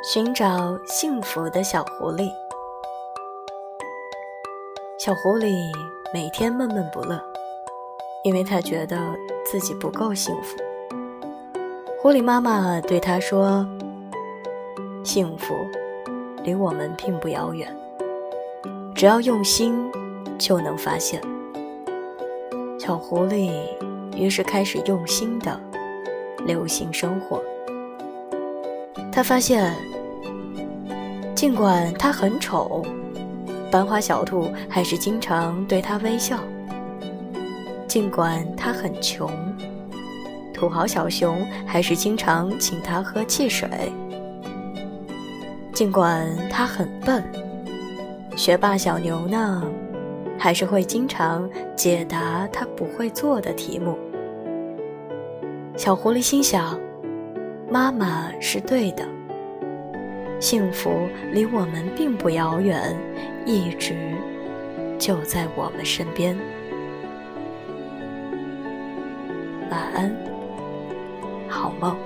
寻找幸福的小狐狸。小狐狸每天闷闷不乐，因为他觉得自己不够幸福。狐狸妈妈对他说：“幸福离我们并不遥远，只要用心就能发现。”小狐狸于是开始用心的流行生活。他发现，尽管他很丑，班花小兔还是经常对他微笑；尽管他很穷，土豪小熊还是经常请他喝汽水；尽管他很笨，学霸小牛呢，还是会经常解答他不会做的题目。小狐狸心想。妈妈是对的，幸福离我们并不遥远，一直就在我们身边。晚安，好梦。